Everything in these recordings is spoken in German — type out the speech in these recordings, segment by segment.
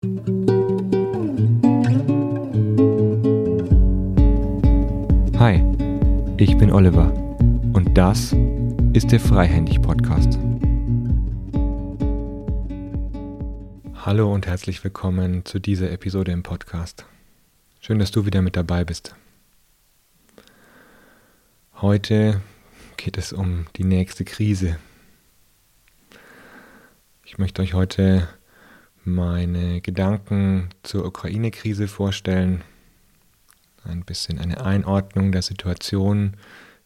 Hi, ich bin Oliver und das ist der Freihändig Podcast. Hallo und herzlich willkommen zu dieser Episode im Podcast. Schön, dass du wieder mit dabei bist. Heute geht es um die nächste Krise. Ich möchte euch heute meine Gedanken zur Ukraine-Krise vorstellen, ein bisschen eine Einordnung der Situation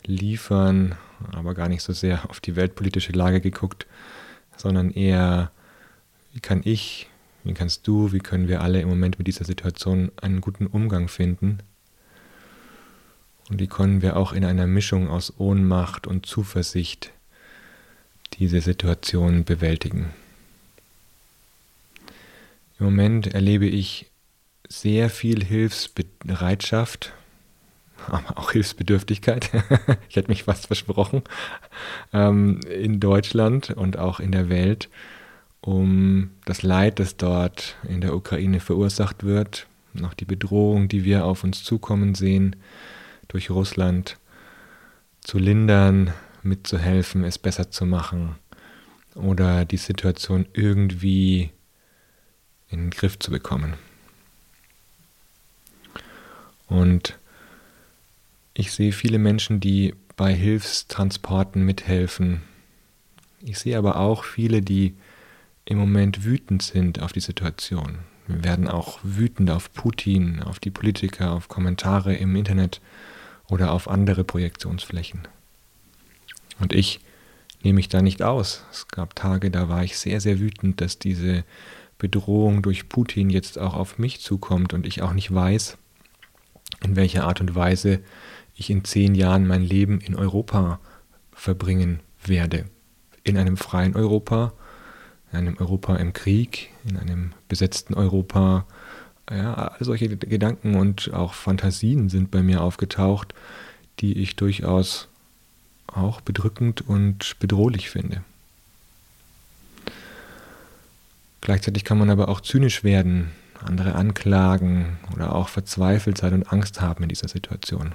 liefern, aber gar nicht so sehr auf die weltpolitische Lage geguckt, sondern eher, wie kann ich wie kannst du, wie können wir alle im Moment mit dieser Situation einen guten Umgang finden? Und wie können wir auch in einer Mischung aus Ohnmacht und Zuversicht diese Situation bewältigen? Im Moment erlebe ich sehr viel Hilfsbereitschaft, aber auch Hilfsbedürftigkeit. ich hätte mich fast versprochen, ähm, in Deutschland und auch in der Welt um das Leid, das dort in der Ukraine verursacht wird, noch die Bedrohung, die wir auf uns zukommen sehen, durch Russland zu lindern, mitzuhelfen, es besser zu machen oder die Situation irgendwie in den Griff zu bekommen. Und ich sehe viele Menschen, die bei Hilfstransporten mithelfen. Ich sehe aber auch viele, die im Moment wütend sind auf die Situation. Wir werden auch wütend auf Putin, auf die Politiker, auf Kommentare im Internet oder auf andere Projektionsflächen. Und ich nehme mich da nicht aus. Es gab Tage, da war ich sehr, sehr wütend, dass diese Bedrohung durch Putin jetzt auch auf mich zukommt und ich auch nicht weiß, in welcher Art und Weise ich in zehn Jahren mein Leben in Europa verbringen werde. In einem freien Europa in einem Europa im Krieg, in einem besetzten Europa. Ja, all solche Gedanken und auch Fantasien sind bei mir aufgetaucht, die ich durchaus auch bedrückend und bedrohlich finde. Gleichzeitig kann man aber auch zynisch werden, andere anklagen oder auch verzweifelt sein und Angst haben in dieser Situation.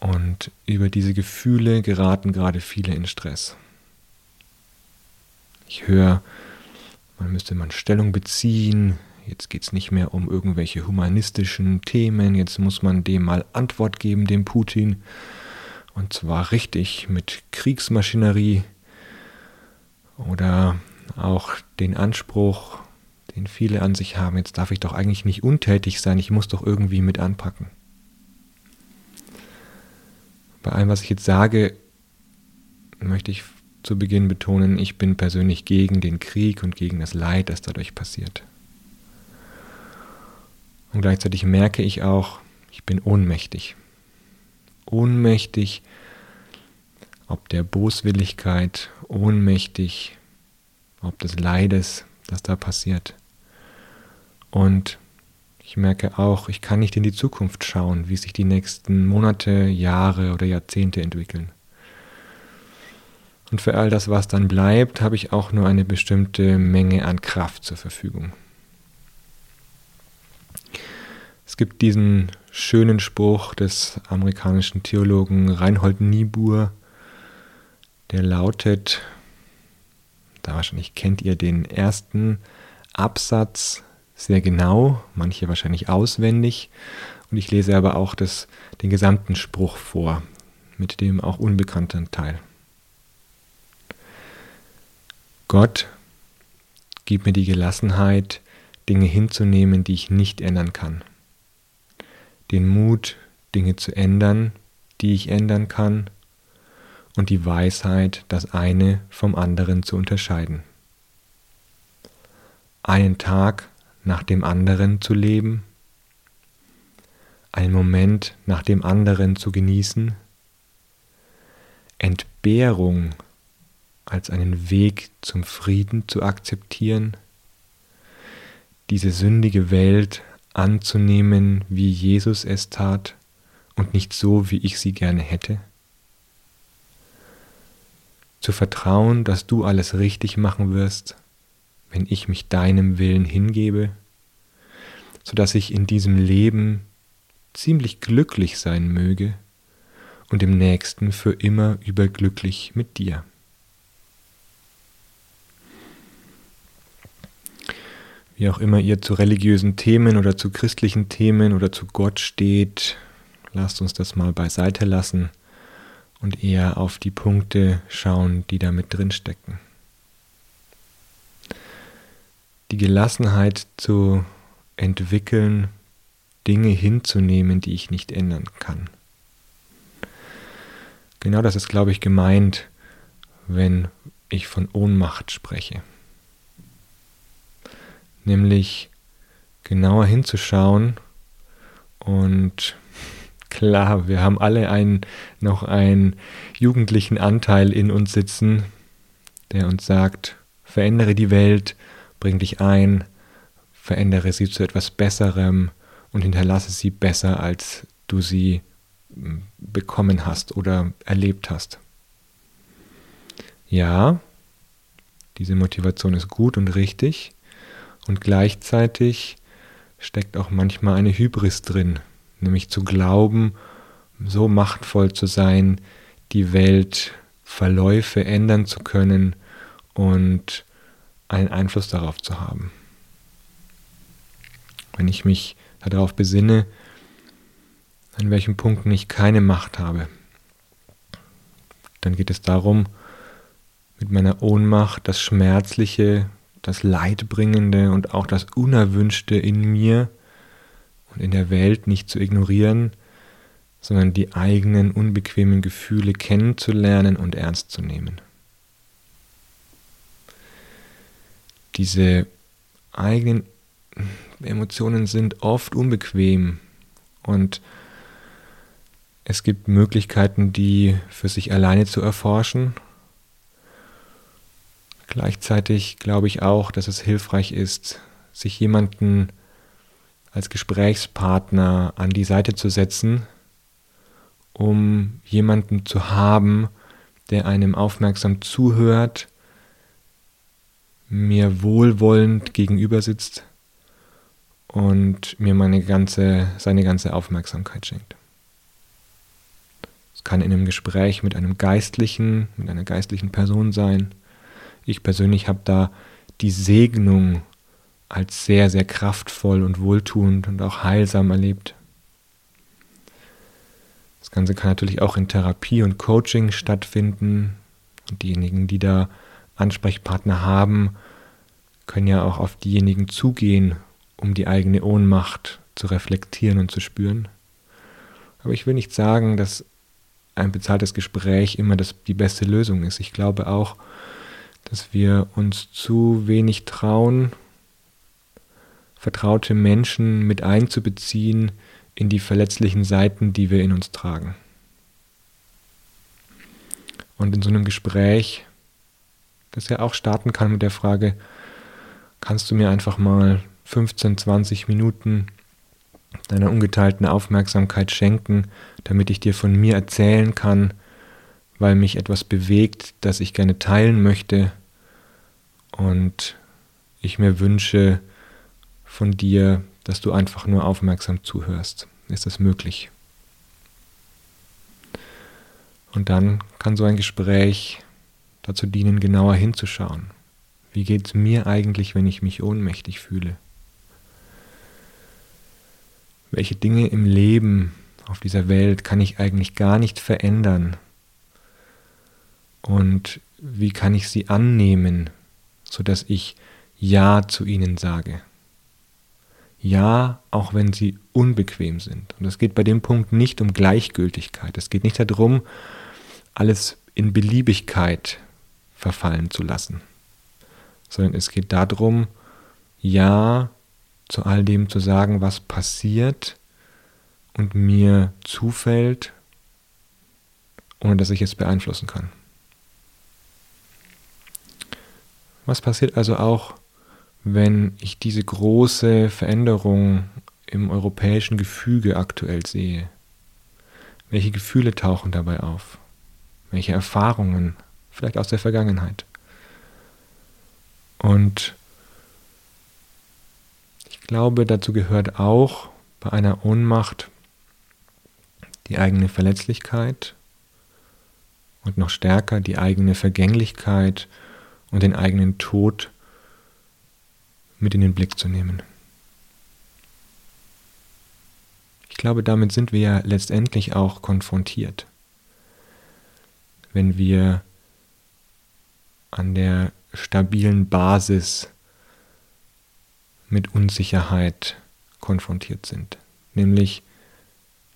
Und über diese Gefühle geraten gerade viele in Stress. Ich höre, man müsste mal Stellung beziehen. Jetzt geht es nicht mehr um irgendwelche humanistischen Themen. Jetzt muss man dem mal Antwort geben, dem Putin. Und zwar richtig mit Kriegsmaschinerie oder auch den Anspruch, den viele an sich haben, jetzt darf ich doch eigentlich nicht untätig sein, ich muss doch irgendwie mit anpacken. Bei allem, was ich jetzt sage, möchte ich zu Beginn betonen, ich bin persönlich gegen den Krieg und gegen das Leid, das dadurch passiert. Und gleichzeitig merke ich auch, ich bin ohnmächtig. Ohnmächtig, ob der Boswilligkeit, ohnmächtig, ob des Leides, das da passiert. Und ich merke auch, ich kann nicht in die Zukunft schauen, wie sich die nächsten Monate, Jahre oder Jahrzehnte entwickeln. Und für all das, was dann bleibt, habe ich auch nur eine bestimmte Menge an Kraft zur Verfügung. Es gibt diesen schönen Spruch des amerikanischen Theologen Reinhold Niebuhr, der lautet, da wahrscheinlich kennt ihr den ersten Absatz sehr genau, manche wahrscheinlich auswendig, und ich lese aber auch das, den gesamten Spruch vor, mit dem auch unbekannten Teil. Gott, gib mir die Gelassenheit, Dinge hinzunehmen, die ich nicht ändern kann. Den Mut, Dinge zu ändern, die ich ändern kann. Und die Weisheit, das eine vom anderen zu unterscheiden. Einen Tag nach dem anderen zu leben, einen Moment nach dem anderen zu genießen, Entbehrung als einen Weg zum Frieden zu akzeptieren, diese sündige Welt anzunehmen, wie Jesus es tat und nicht so, wie ich sie gerne hätte? Zu vertrauen, dass du alles richtig machen wirst, wenn ich mich deinem Willen hingebe, sodass ich in diesem Leben ziemlich glücklich sein möge und im nächsten für immer überglücklich mit dir. Wie auch immer ihr zu religiösen Themen oder zu christlichen Themen oder zu Gott steht, lasst uns das mal beiseite lassen und eher auf die Punkte schauen, die da mit drin. Die Gelassenheit zu entwickeln, Dinge hinzunehmen, die ich nicht ändern kann. Genau das ist, glaube ich, gemeint, wenn ich von Ohnmacht spreche. Nämlich genauer hinzuschauen und klar, wir haben alle einen, noch einen jugendlichen Anteil in uns sitzen, der uns sagt, verändere die Welt, bring dich ein, verändere sie zu etwas Besserem und hinterlasse sie besser, als du sie hm, bekommen hast oder erlebt hast. Ja, diese Motivation ist gut und richtig und gleichzeitig steckt auch manchmal eine Hybris drin, nämlich zu glauben, so machtvoll zu sein, die Welt Verläufe ändern zu können und einen Einfluss darauf zu haben. Wenn ich mich darauf besinne, an welchen Punkten ich keine Macht habe, dann geht es darum, mit meiner Ohnmacht das Schmerzliche, das Leidbringende und auch das Unerwünschte in mir und in der Welt nicht zu ignorieren, sondern die eigenen unbequemen Gefühle kennenzulernen und ernst zu nehmen. Diese eigenen Emotionen sind oft unbequem und es gibt Möglichkeiten, die für sich alleine zu erforschen. Gleichzeitig glaube ich auch, dass es hilfreich ist, sich jemanden als Gesprächspartner an die Seite zu setzen, um jemanden zu haben, der einem aufmerksam zuhört, mir wohlwollend gegenüber sitzt und mir meine ganze, seine ganze Aufmerksamkeit schenkt. Es kann in einem Gespräch mit einem Geistlichen, mit einer geistlichen Person sein. Ich persönlich habe da die Segnung als sehr, sehr kraftvoll und wohltuend und auch heilsam erlebt. Das Ganze kann natürlich auch in Therapie und Coaching stattfinden. Und diejenigen, die da Ansprechpartner haben, können ja auch auf diejenigen zugehen um die eigene Ohnmacht zu reflektieren und zu spüren. Aber ich will nicht sagen, dass ein bezahltes Gespräch immer das, die beste Lösung ist. Ich glaube auch, dass wir uns zu wenig trauen, vertraute Menschen mit einzubeziehen in die verletzlichen Seiten, die wir in uns tragen. Und in so einem Gespräch, das ja auch starten kann mit der Frage, kannst du mir einfach mal 15, 20 Minuten deiner ungeteilten Aufmerksamkeit schenken, damit ich dir von mir erzählen kann, weil mich etwas bewegt, das ich gerne teilen möchte und ich mir wünsche von dir, dass du einfach nur aufmerksam zuhörst. Ist das möglich? Und dann kann so ein Gespräch dazu dienen, genauer hinzuschauen. Wie geht es mir eigentlich, wenn ich mich ohnmächtig fühle? welche Dinge im Leben auf dieser Welt kann ich eigentlich gar nicht verändern und wie kann ich sie annehmen, sodass ich Ja zu ihnen sage. Ja, auch wenn sie unbequem sind. Und es geht bei dem Punkt nicht um Gleichgültigkeit. Es geht nicht darum, alles in Beliebigkeit verfallen zu lassen, sondern es geht darum, Ja zu all dem zu sagen, was passiert und mir zufällt, ohne dass ich es beeinflussen kann. Was passiert also auch, wenn ich diese große Veränderung im europäischen Gefüge aktuell sehe? Welche Gefühle tauchen dabei auf? Welche Erfahrungen, vielleicht aus der Vergangenheit? Und Ich glaube, dazu gehört auch bei einer Ohnmacht die eigene Verletzlichkeit und noch stärker die eigene Vergänglichkeit und den eigenen Tod mit in den Blick zu nehmen. Ich glaube, damit sind wir ja letztendlich auch konfrontiert. Wenn wir an der stabilen Basis mit Unsicherheit konfrontiert sind, nämlich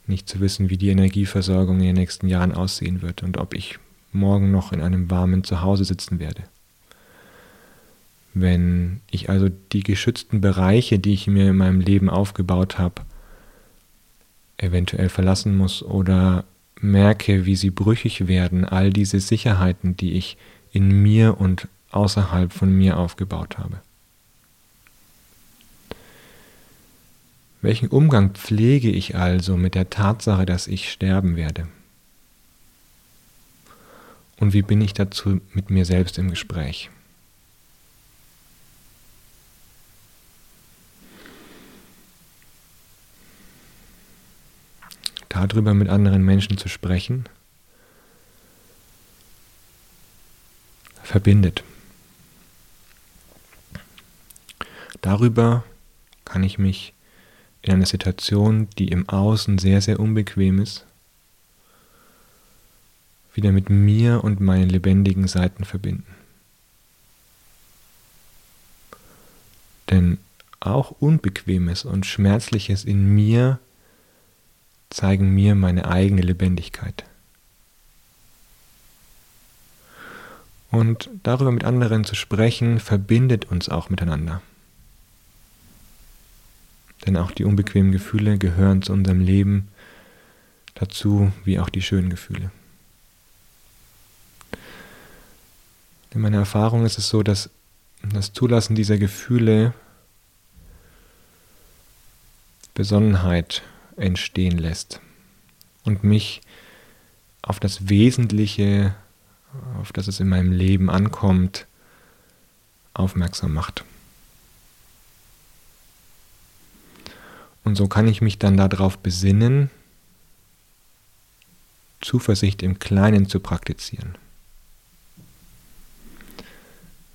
nicht zu wissen, wie die Energieversorgung in den nächsten Jahren aussehen wird und ob ich morgen noch in einem warmen Zuhause sitzen werde. Wenn ich also die geschützten Bereiche, die ich mir in meinem Leben aufgebaut habe, eventuell verlassen muss oder merke, wie sie brüchig werden, all diese Sicherheiten, die ich in mir und außerhalb von mir aufgebaut habe. Welchen Umgang pflege ich also mit der Tatsache, dass ich sterben werde? Und wie bin ich dazu mit mir selbst im Gespräch? Darüber mit anderen Menschen zu sprechen, verbindet. Darüber kann ich mich in einer Situation, die im Außen sehr, sehr unbequem ist, wieder mit mir und meinen lebendigen Seiten verbinden. Denn auch Unbequemes und Schmerzliches in mir zeigen mir meine eigene Lebendigkeit. Und darüber mit anderen zu sprechen, verbindet uns auch miteinander. Denn auch die unbequemen Gefühle gehören zu unserem Leben dazu, wie auch die schönen Gefühle. In meiner Erfahrung ist es so, dass das Zulassen dieser Gefühle Besonnenheit entstehen lässt und mich auf das Wesentliche, auf das es in meinem Leben ankommt, aufmerksam macht. Und so kann ich mich dann darauf besinnen, Zuversicht im Kleinen zu praktizieren.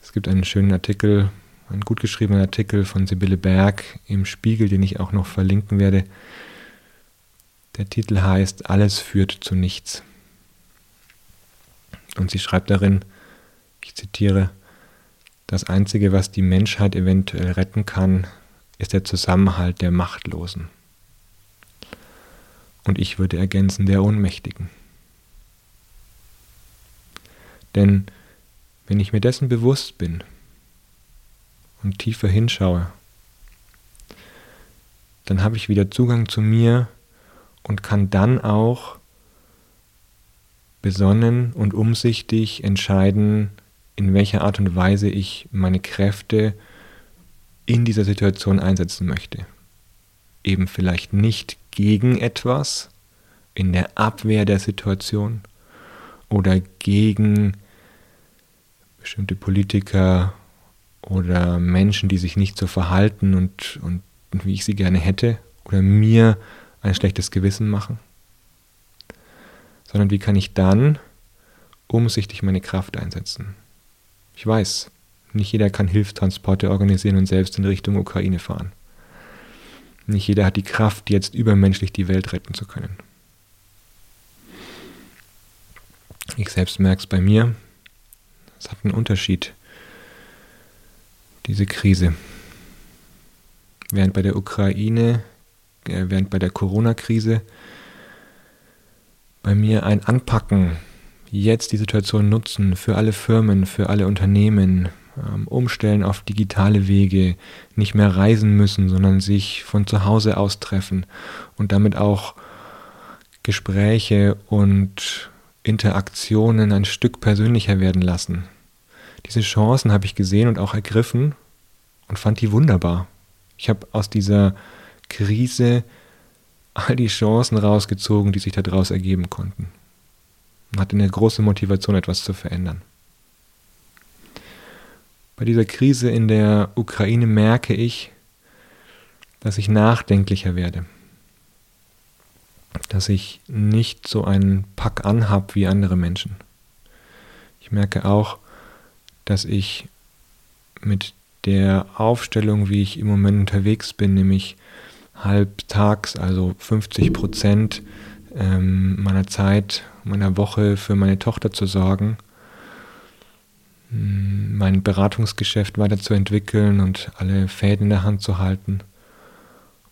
Es gibt einen schönen Artikel, einen gut geschriebenen Artikel von Sibylle Berg im Spiegel, den ich auch noch verlinken werde. Der Titel heißt Alles führt zu nichts. Und sie schreibt darin, ich zitiere, das Einzige, was die Menschheit eventuell retten kann, ist der Zusammenhalt der Machtlosen. Und ich würde ergänzen der Ohnmächtigen. Denn wenn ich mir dessen bewusst bin und tiefer hinschaue, dann habe ich wieder Zugang zu mir und kann dann auch besonnen und umsichtig entscheiden, in welcher Art und Weise ich meine Kräfte in dieser Situation einsetzen möchte. Eben vielleicht nicht gegen etwas, in der Abwehr der Situation oder gegen bestimmte Politiker oder Menschen, die sich nicht so verhalten und, und wie ich sie gerne hätte oder mir ein schlechtes Gewissen machen, sondern wie kann ich dann umsichtig meine Kraft einsetzen. Ich weiß, nicht jeder kann Hilfstransporte organisieren und selbst in Richtung Ukraine fahren. Nicht jeder hat die Kraft, jetzt übermenschlich die Welt retten zu können. Ich selbst merke es bei mir. Es hat einen Unterschied, diese Krise. Während bei der Ukraine, während bei der Corona-Krise bei mir ein Anpacken, jetzt die Situation nutzen für alle Firmen, für alle Unternehmen, ähm, umstellen auf digitale Wege, nicht mehr reisen müssen, sondern sich von zu Hause aus treffen und damit auch Gespräche und Interaktionen ein Stück persönlicher werden lassen. Diese Chancen habe ich gesehen und auch ergriffen und fand die wunderbar. Ich habe aus dieser Krise all die Chancen rausgezogen, die sich daraus ergeben konnten. Und hatte eine große Motivation, etwas zu verändern. Bei dieser Krise in der Ukraine merke ich, dass ich nachdenklicher werde, dass ich nicht so einen Pack anhab wie andere Menschen. Ich merke auch, dass ich mit der Aufstellung, wie ich im Moment unterwegs bin, nämlich halbtags, also 50 Prozent ähm, meiner Zeit, meiner Woche für meine Tochter zu sorgen, hm, mein Beratungsgeschäft weiterzuentwickeln und alle Fäden in der Hand zu halten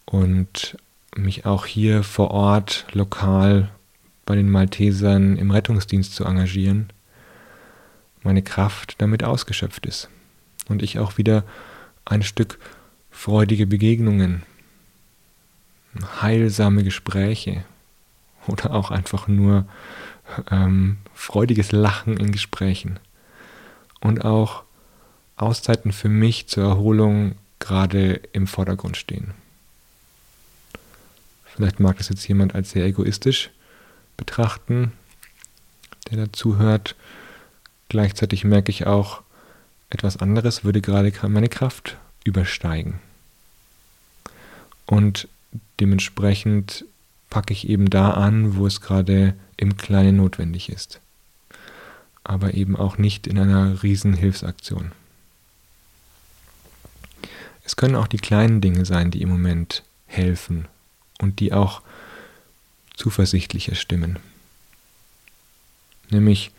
und mich auch hier vor Ort lokal bei den Maltesern im Rettungsdienst zu engagieren, meine Kraft damit ausgeschöpft ist und ich auch wieder ein Stück freudige Begegnungen, heilsame Gespräche oder auch einfach nur ähm, freudiges Lachen in Gesprächen und auch Auszeiten für mich zur Erholung gerade im Vordergrund stehen. Vielleicht mag das jetzt jemand als sehr egoistisch betrachten, der dazu hört. Gleichzeitig merke ich auch, etwas anderes würde gerade meine Kraft übersteigen. Und dementsprechend packe ich eben da an, wo es gerade im Kleinen notwendig ist. Aber eben auch nicht in einer riesen Hilfsaktion. Es können auch die kleinen Dinge sein, die im Moment helfen und die auch zuversichtlicher stimmen. Nämlich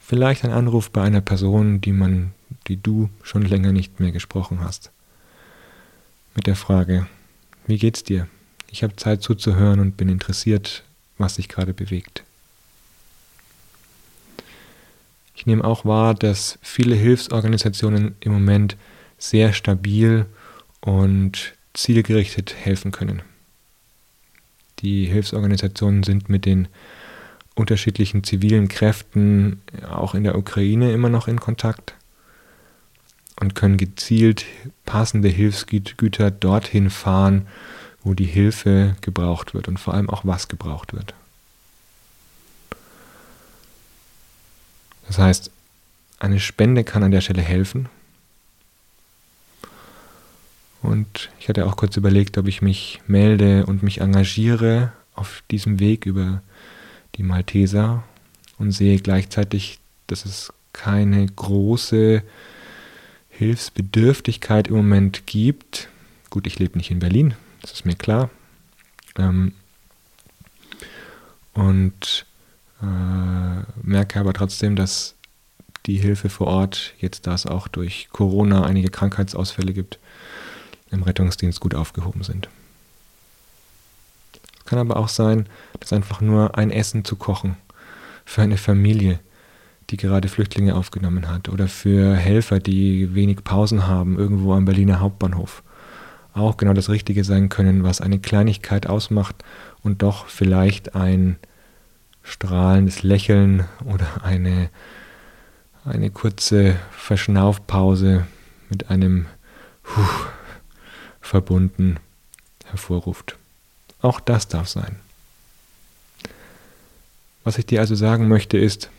vielleicht ein Anruf bei einer Person, die man, die du schon länger nicht mehr gesprochen hast. Mit der Frage, wie geht's dir? Ich habe Zeit zuzuhören und bin interessiert, was sich gerade bewegt. Ich nehme auch wahr, dass viele Hilfsorganisationen im Moment sehr stabil und zielgerichtet helfen können. Die Hilfsorganisationen sind mit den unterschiedlichen zivilen Kräften auch in der Ukraine immer noch in Kontakt und können gezielt passende Hilfsgüter dorthin fahren, wo die Hilfe gebraucht wird und vor allem auch was gebraucht wird. Das heißt, eine Spende kann an der Stelle helfen. Und ich hatte auch kurz überlegt, ob ich mich melde und mich engagiere auf diesem Weg über die Malteser und sehe gleichzeitig, dass es keine große Hilfsbedürftigkeit im Moment gibt. Gut, ich lebe nicht in Berlin, das ist mir klar. Ähm, und äh, merke aber trotzdem, dass die Hilfe vor Ort, jetzt da es auch durch Corona einige Krankheitsausfälle gibt, im Rettungsdienst gut aufgehoben sind. Es kann aber auch sein, dass einfach nur ein Essen zu kochen für eine Familie, die gerade Flüchtlinge aufgenommen hat, oder für Helfer, die wenig Pausen haben, irgendwo am Berliner Hauptbahnhof, auch genau das Richtige sein können, was eine Kleinigkeit ausmacht und doch vielleicht ein strahlendes Lächeln oder eine, eine kurze Verschnaufpause mit einem Puh verbunden hervorruft. Auch das darf sein. Was ich dir also sagen möchte ist,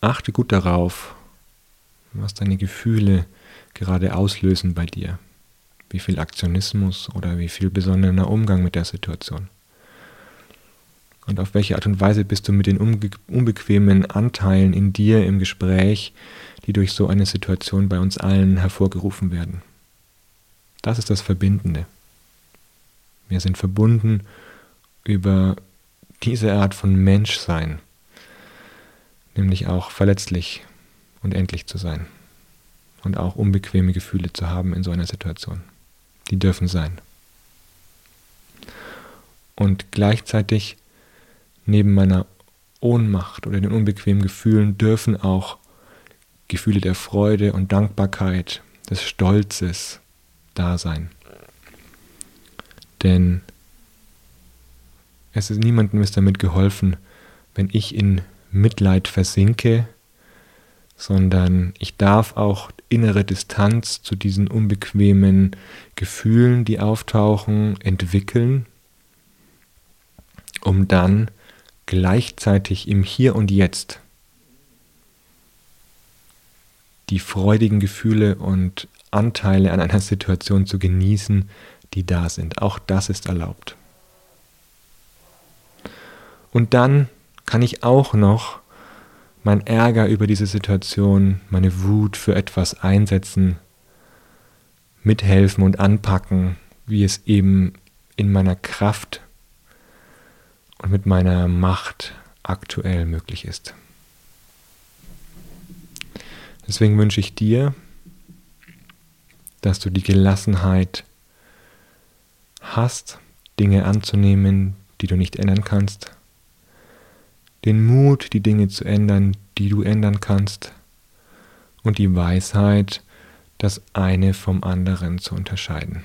achte gut darauf, was deine Gefühle gerade auslösen bei dir. Wie viel Aktionismus oder wie viel besonderer Umgang mit der Situation. Und auf welche Art und Weise bist du mit den unbequemen Anteilen in dir im Gespräch, die durch so eine Situation bei uns allen hervorgerufen werden. Das ist das Verbindende. Wir sind verbunden über diese Art von Menschsein, nämlich auch verletzlich und endlich zu sein und auch unbequeme Gefühle zu haben in so einer Situation. Die dürfen sein. Und gleichzeitig neben meiner Ohnmacht oder den unbequemen Gefühlen dürfen auch Gefühle der Freude und Dankbarkeit, des Stolzes da sein. Denn es ist niemandem ist damit geholfen, wenn ich in Mitleid versinke, sondern ich darf auch innere Distanz zu diesen unbequemen Gefühlen, die auftauchen, entwickeln, um dann gleichzeitig im Hier und Jetzt die freudigen Gefühle und Anteile an einer Situation zu genießen, die da sind. Auch das ist erlaubt. Und dann kann ich auch noch mein Ärger über diese Situation, meine Wut für etwas einsetzen, mithelfen und anpacken, wie es eben in meiner Kraft und mit meiner Macht aktuell möglich ist. Deswegen wünsche ich dir, dass du die Gelassenheit hast, Dinge anzunehmen, die du nicht ändern kannst, den Mut, die Dinge zu ändern, die du ändern kannst, und die Weisheit, das eine vom anderen zu unterscheiden.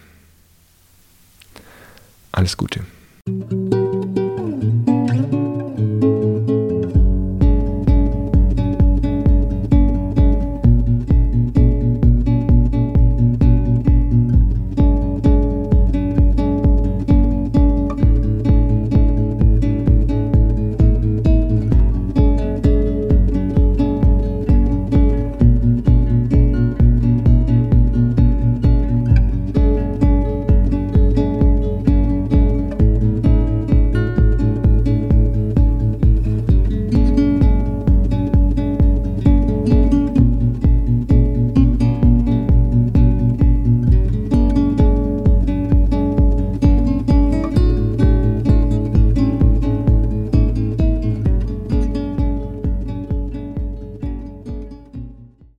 Alles Gute.